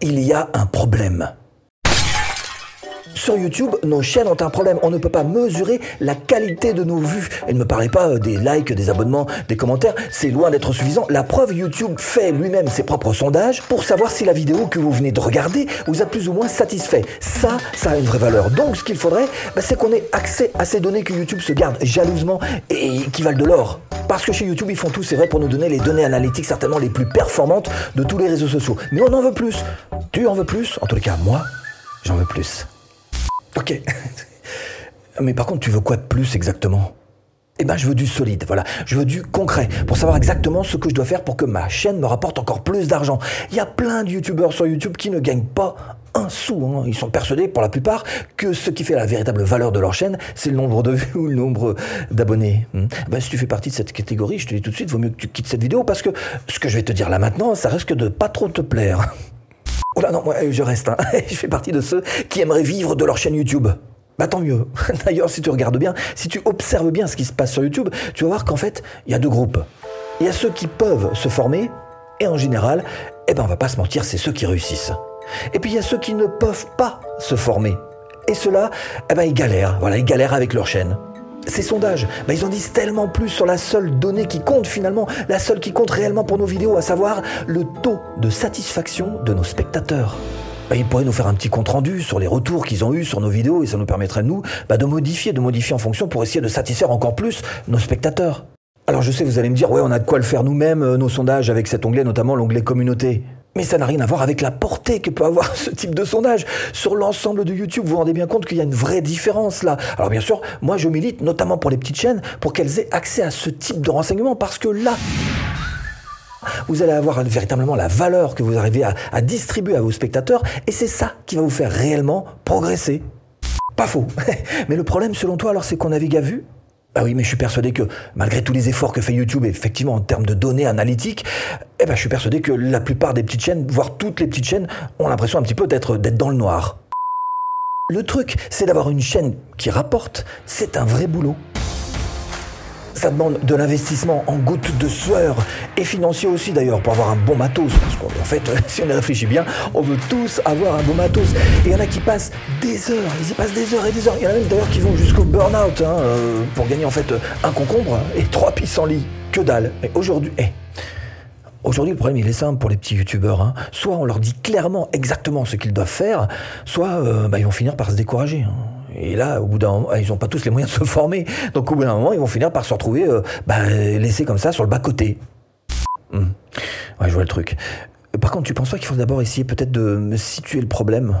il y a un problème. Sur YouTube, nos chaînes ont un problème. On ne peut pas mesurer la qualité de nos vues. Et ne me parlez pas euh, des likes, des abonnements, des commentaires. C'est loin d'être suffisant. La preuve, YouTube fait lui-même ses propres sondages pour savoir si la vidéo que vous venez de regarder vous a plus ou moins satisfait. Ça, ça a une vraie valeur. Donc, ce qu'il faudrait, bah, c'est qu'on ait accès à ces données que YouTube se garde jalousement et qui valent de l'or. Parce que chez YouTube, ils font tout, c'est vrai, pour nous donner les données analytiques certainement les plus performantes de tous les réseaux sociaux. Mais on en veut plus. Tu en veux plus? En tous les cas, moi, j'en veux plus. Ok. Mais par contre, tu veux quoi de plus exactement? Eh ben, je veux du solide, voilà. Je veux du concret pour savoir exactement ce que je dois faire pour que ma chaîne me rapporte encore plus d'argent. Il y a plein de youtubeurs sur YouTube qui ne gagnent pas un sou. Hein. Ils sont persuadés, pour la plupart, que ce qui fait la véritable valeur de leur chaîne, c'est le nombre de vues ou le nombre d'abonnés. Hmm. Ben, si tu fais partie de cette catégorie, je te dis tout de suite, vaut mieux que tu quittes cette vidéo parce que ce que je vais te dire là maintenant, ça risque de pas trop te plaire. Oh là non, moi, je reste. Hein. je fais partie de ceux qui aimeraient vivre de leur chaîne YouTube. Bah tant mieux. D'ailleurs, si tu regardes bien, si tu observes bien ce qui se passe sur YouTube, tu vas voir qu'en fait, il y a deux groupes. Il y a ceux qui peuvent se former, et en général, eh ben on va pas se mentir, c'est ceux qui réussissent. Et puis il y a ceux qui ne peuvent pas se former. Et ceux-là, eh ben ils galèrent. Voilà, ils galèrent avec leur chaîne. Ces sondages, bah, ils en disent tellement plus sur la seule donnée qui compte finalement, la seule qui compte réellement pour nos vidéos, à savoir le taux de satisfaction de nos spectateurs. Bah, ils pourraient nous faire un petit compte rendu sur les retours qu'ils ont eus sur nos vidéos et ça nous permettrait nous bah, de modifier, de modifier en fonction pour essayer de satisfaire encore plus nos spectateurs. Alors je sais, vous allez me dire, ouais, on a de quoi le faire nous-mêmes, euh, nos sondages avec cet onglet, notamment l'onglet communauté. Mais ça n'a rien à voir avec la portée que peut avoir ce type de sondage. Sur l'ensemble de YouTube, vous vous rendez bien compte qu'il y a une vraie différence là. Alors bien sûr, moi je milite, notamment pour les petites chaînes, pour qu'elles aient accès à ce type de renseignements, parce que là, vous allez avoir véritablement la valeur que vous arrivez à, à distribuer à vos spectateurs, et c'est ça qui va vous faire réellement progresser. Pas faux. Mais le problème, selon toi, alors, c'est qu'on navigue à vue bah oui, mais je suis persuadé que malgré tous les efforts que fait YouTube, effectivement en termes de données analytiques, eh ben, je suis persuadé que la plupart des petites chaînes, voire toutes les petites chaînes, ont l'impression un petit peu d'être dans le noir. Le truc, c'est d'avoir une chaîne qui rapporte, c'est un vrai boulot. Ça demande de l'investissement en gouttes de sueur et financier aussi d'ailleurs pour avoir un bon matos. Parce qu'en fait, si on y réfléchit bien, on veut tous avoir un bon matos. Et il y en a qui passent des heures, ils y passent des heures et des heures. Il y en a même d'ailleurs qui vont jusqu'au burn-out hein, euh, pour gagner en fait un concombre et trois pissenlits. Que dalle. Mais aujourd'hui, eh, Aujourd'hui, le problème, il est simple pour les petits youtubeurs. Hein. Soit on leur dit clairement exactement ce qu'ils doivent faire, soit euh, bah, ils vont finir par se décourager. Hein. Et là, au bout d'un moment, ils n'ont pas tous les moyens de se former. Donc au bout d'un moment, ils vont finir par se retrouver euh, bah, laissés comme ça sur le bas-côté. Hum. Ouais, je vois le truc. Par contre, tu penses pas qu'il faut d'abord essayer peut-être de situer le problème?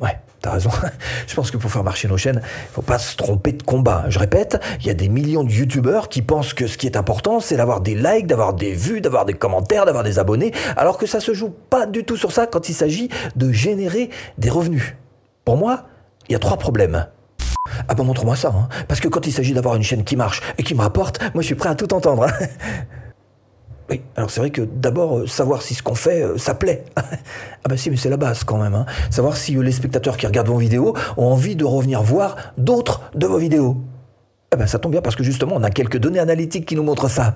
Ouais, t'as raison. Je pense que pour faire marcher nos chaînes, il faut pas se tromper de combat. Je répète, il y a des millions de youtubeurs qui pensent que ce qui est important, c'est d'avoir des likes, d'avoir des vues, d'avoir des commentaires, d'avoir des abonnés, alors que ça se joue pas du tout sur ça quand il s'agit de générer des revenus. Pour moi, il y a trois problèmes. Ah ben montre-moi ça, hein. parce que quand il s'agit d'avoir une chaîne qui marche et qui me rapporte, moi je suis prêt à tout entendre. Hein. Oui, alors c'est vrai que d'abord, euh, savoir si ce qu'on fait, euh, ça plaît. ah bah si, mais c'est la base quand même. Hein. Savoir si euh, les spectateurs qui regardent vos vidéos ont envie de revenir voir d'autres de vos vidéos. Ah ben ça tombe bien parce que justement, on a quelques données analytiques qui nous montrent ça.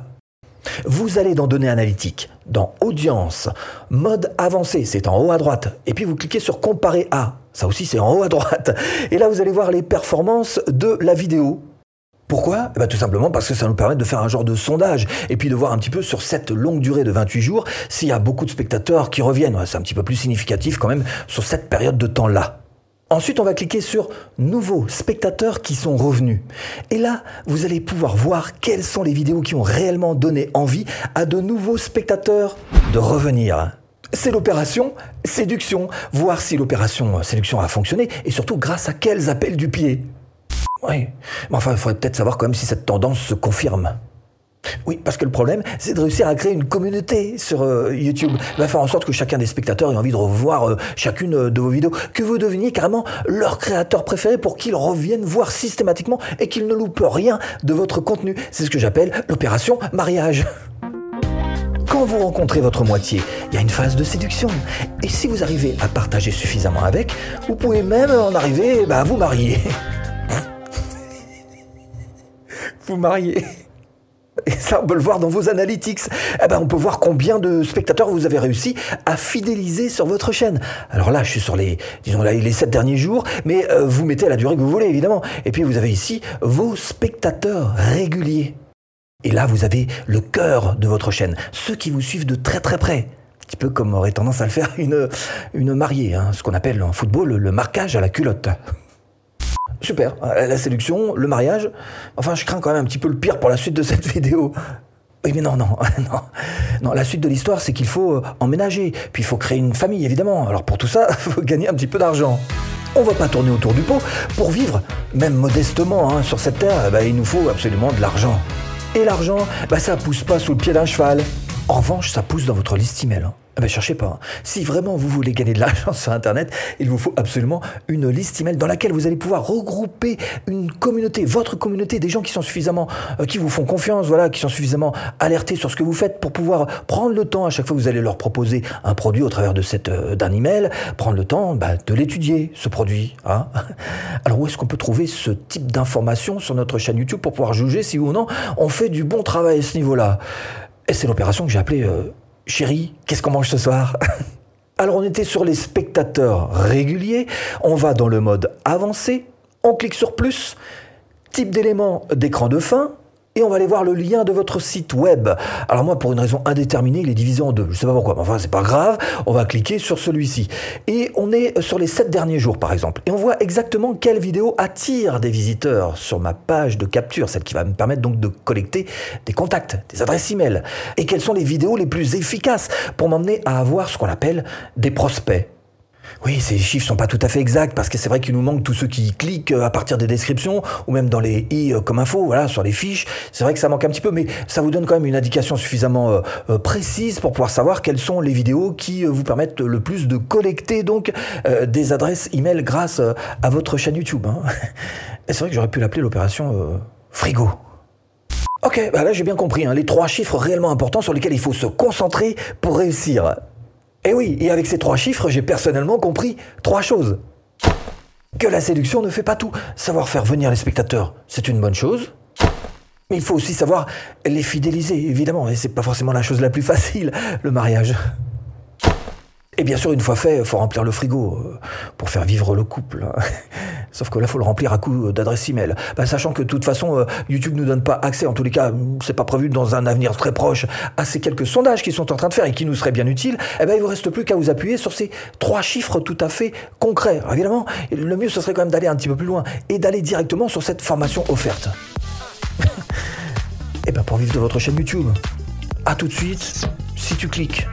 Vous allez dans Données analytiques, dans Audience, Mode avancé, c'est en haut à droite, et puis vous cliquez sur Comparer à, ça aussi c'est en haut à droite, et là vous allez voir les performances de la vidéo. Pourquoi? Eh ben, Tout simplement parce que ça nous permet de faire un genre de sondage et puis de voir un petit peu sur cette longue durée de 28 jours s'il y a beaucoup de spectateurs qui reviennent. C'est un petit peu plus significatif quand même sur cette période de temps-là. Ensuite, on va cliquer sur Nouveaux spectateurs qui sont revenus. Et là, vous allez pouvoir voir quelles sont les vidéos qui ont réellement donné envie à de nouveaux spectateurs de revenir. C'est l'opération séduction, voir si l'opération séduction a fonctionné et surtout grâce à quels appels du pied. Oui, mais enfin, il faudrait peut-être savoir quand même si cette tendance se confirme. Oui, parce que le problème, c'est de réussir à créer une communauté sur euh, YouTube. Il faire en sorte que chacun des spectateurs ait envie de revoir euh, chacune euh, de vos vidéos, que vous deveniez carrément leur créateur préféré pour qu'ils reviennent voir systématiquement et qu'ils ne loupent rien de votre contenu. C'est ce que j'appelle l'opération mariage. Quand vous rencontrez votre moitié, il y a une phase de séduction. Et si vous arrivez à partager suffisamment avec, vous pouvez même en arriver bah, à vous marier. vous marier. Ça, on peut le voir dans vos analytics. Eh ben, on peut voir combien de spectateurs vous avez réussi à fidéliser sur votre chaîne. Alors là, je suis sur les, disons les 7 derniers jours, mais euh, vous mettez la durée que vous voulez, évidemment. Et puis, vous avez ici vos spectateurs réguliers. Et là, vous avez le cœur de votre chaîne, ceux qui vous suivent de très très près. Un petit peu comme aurait tendance à le faire une, une mariée, hein, ce qu'on appelle en football le marquage à la culotte. Super, la séduction, le mariage. Enfin, je crains quand même un petit peu le pire pour la suite de cette vidéo. Oui, mais non, non, non. Non, la suite de l'histoire, c'est qu'il faut euh, emménager, puis il faut créer une famille, évidemment. Alors pour tout ça, il faut gagner un petit peu d'argent. On va pas tourner autour du pot. Pour vivre, même modestement, hein, sur cette terre, bah, il nous faut absolument de l'argent. Et l'argent, bah, ça pousse pas sous le pied d'un cheval. En revanche, ça pousse dans votre liste email. Hein. Eh ben, cherchez pas. Hein. Si vraiment vous voulez gagner de l'argent sur Internet, il vous faut absolument une liste email dans laquelle vous allez pouvoir regrouper une communauté, votre communauté, des gens qui sont suffisamment, euh, qui vous font confiance, voilà, qui sont suffisamment alertés sur ce que vous faites pour pouvoir prendre le temps à chaque fois que vous allez leur proposer un produit au travers de cette euh, d'un email, prendre le temps bah, de l'étudier ce produit. Hein. Alors où est-ce qu'on peut trouver ce type d'informations sur notre chaîne YouTube pour pouvoir juger si ou non on fait du bon travail à ce niveau-là? Et c'est l'opération que j'ai appelée euh, Chérie, qu'est-ce qu'on mange ce soir? Alors on était sur les spectateurs réguliers, on va dans le mode avancé, on clique sur plus, type d'élément d'écran de fin, et on va aller voir le lien de votre site web. Alors moi, pour une raison indéterminée, il est divisé en deux. Je sais pas pourquoi, mais enfin, c'est pas grave. On va cliquer sur celui-ci. Et on est sur les sept derniers jours, par exemple. Et on voit exactement quelle vidéo attire des visiteurs sur ma page de capture, celle qui va me permettre donc de collecter des contacts, des adresses email. Et quelles sont les vidéos les plus efficaces pour m'emmener à avoir ce qu'on appelle des prospects? Oui, ces chiffres sont pas tout à fait exacts parce que c'est vrai qu'il nous manque tous ceux qui cliquent euh, à partir des descriptions ou même dans les i euh, comme info, voilà, sur les fiches. C'est vrai que ça manque un petit peu, mais ça vous donne quand même une indication suffisamment euh, précise pour pouvoir savoir quelles sont les vidéos qui vous permettent le plus de collecter donc des adresses email grâce à votre chaîne YouTube. Hein. c'est vrai que j'aurais pu l'appeler l'opération frigo. Ok, bah là j'ai bien compris, hein, les trois chiffres réellement importants sur lesquels il faut se concentrer pour réussir. Et eh oui, et avec ces trois chiffres, j'ai personnellement compris trois choses. Que la séduction ne fait pas tout. Savoir faire venir les spectateurs, c'est une bonne chose. Mais il faut aussi savoir les fidéliser, évidemment. Et c'est pas forcément la chose la plus facile, le mariage. Et bien sûr, une fois fait, il faut remplir le frigo euh, pour faire vivre le couple. Sauf que là, faut le remplir à coup d'adresse email. Ben, sachant que de toute façon, euh, YouTube ne donne pas accès, en tous les cas, c'est pas prévu dans un avenir très proche, à ces quelques sondages qu'ils sont en train de faire et qui nous seraient bien utiles, eh ben, il vous reste plus qu'à vous appuyer sur ces trois chiffres tout à fait concrets. évidemment, le mieux, ce serait quand même d'aller un petit peu plus loin et d'aller directement sur cette formation offerte. et eh ben, pour vivre de votre chaîne YouTube. À tout de suite, si tu cliques.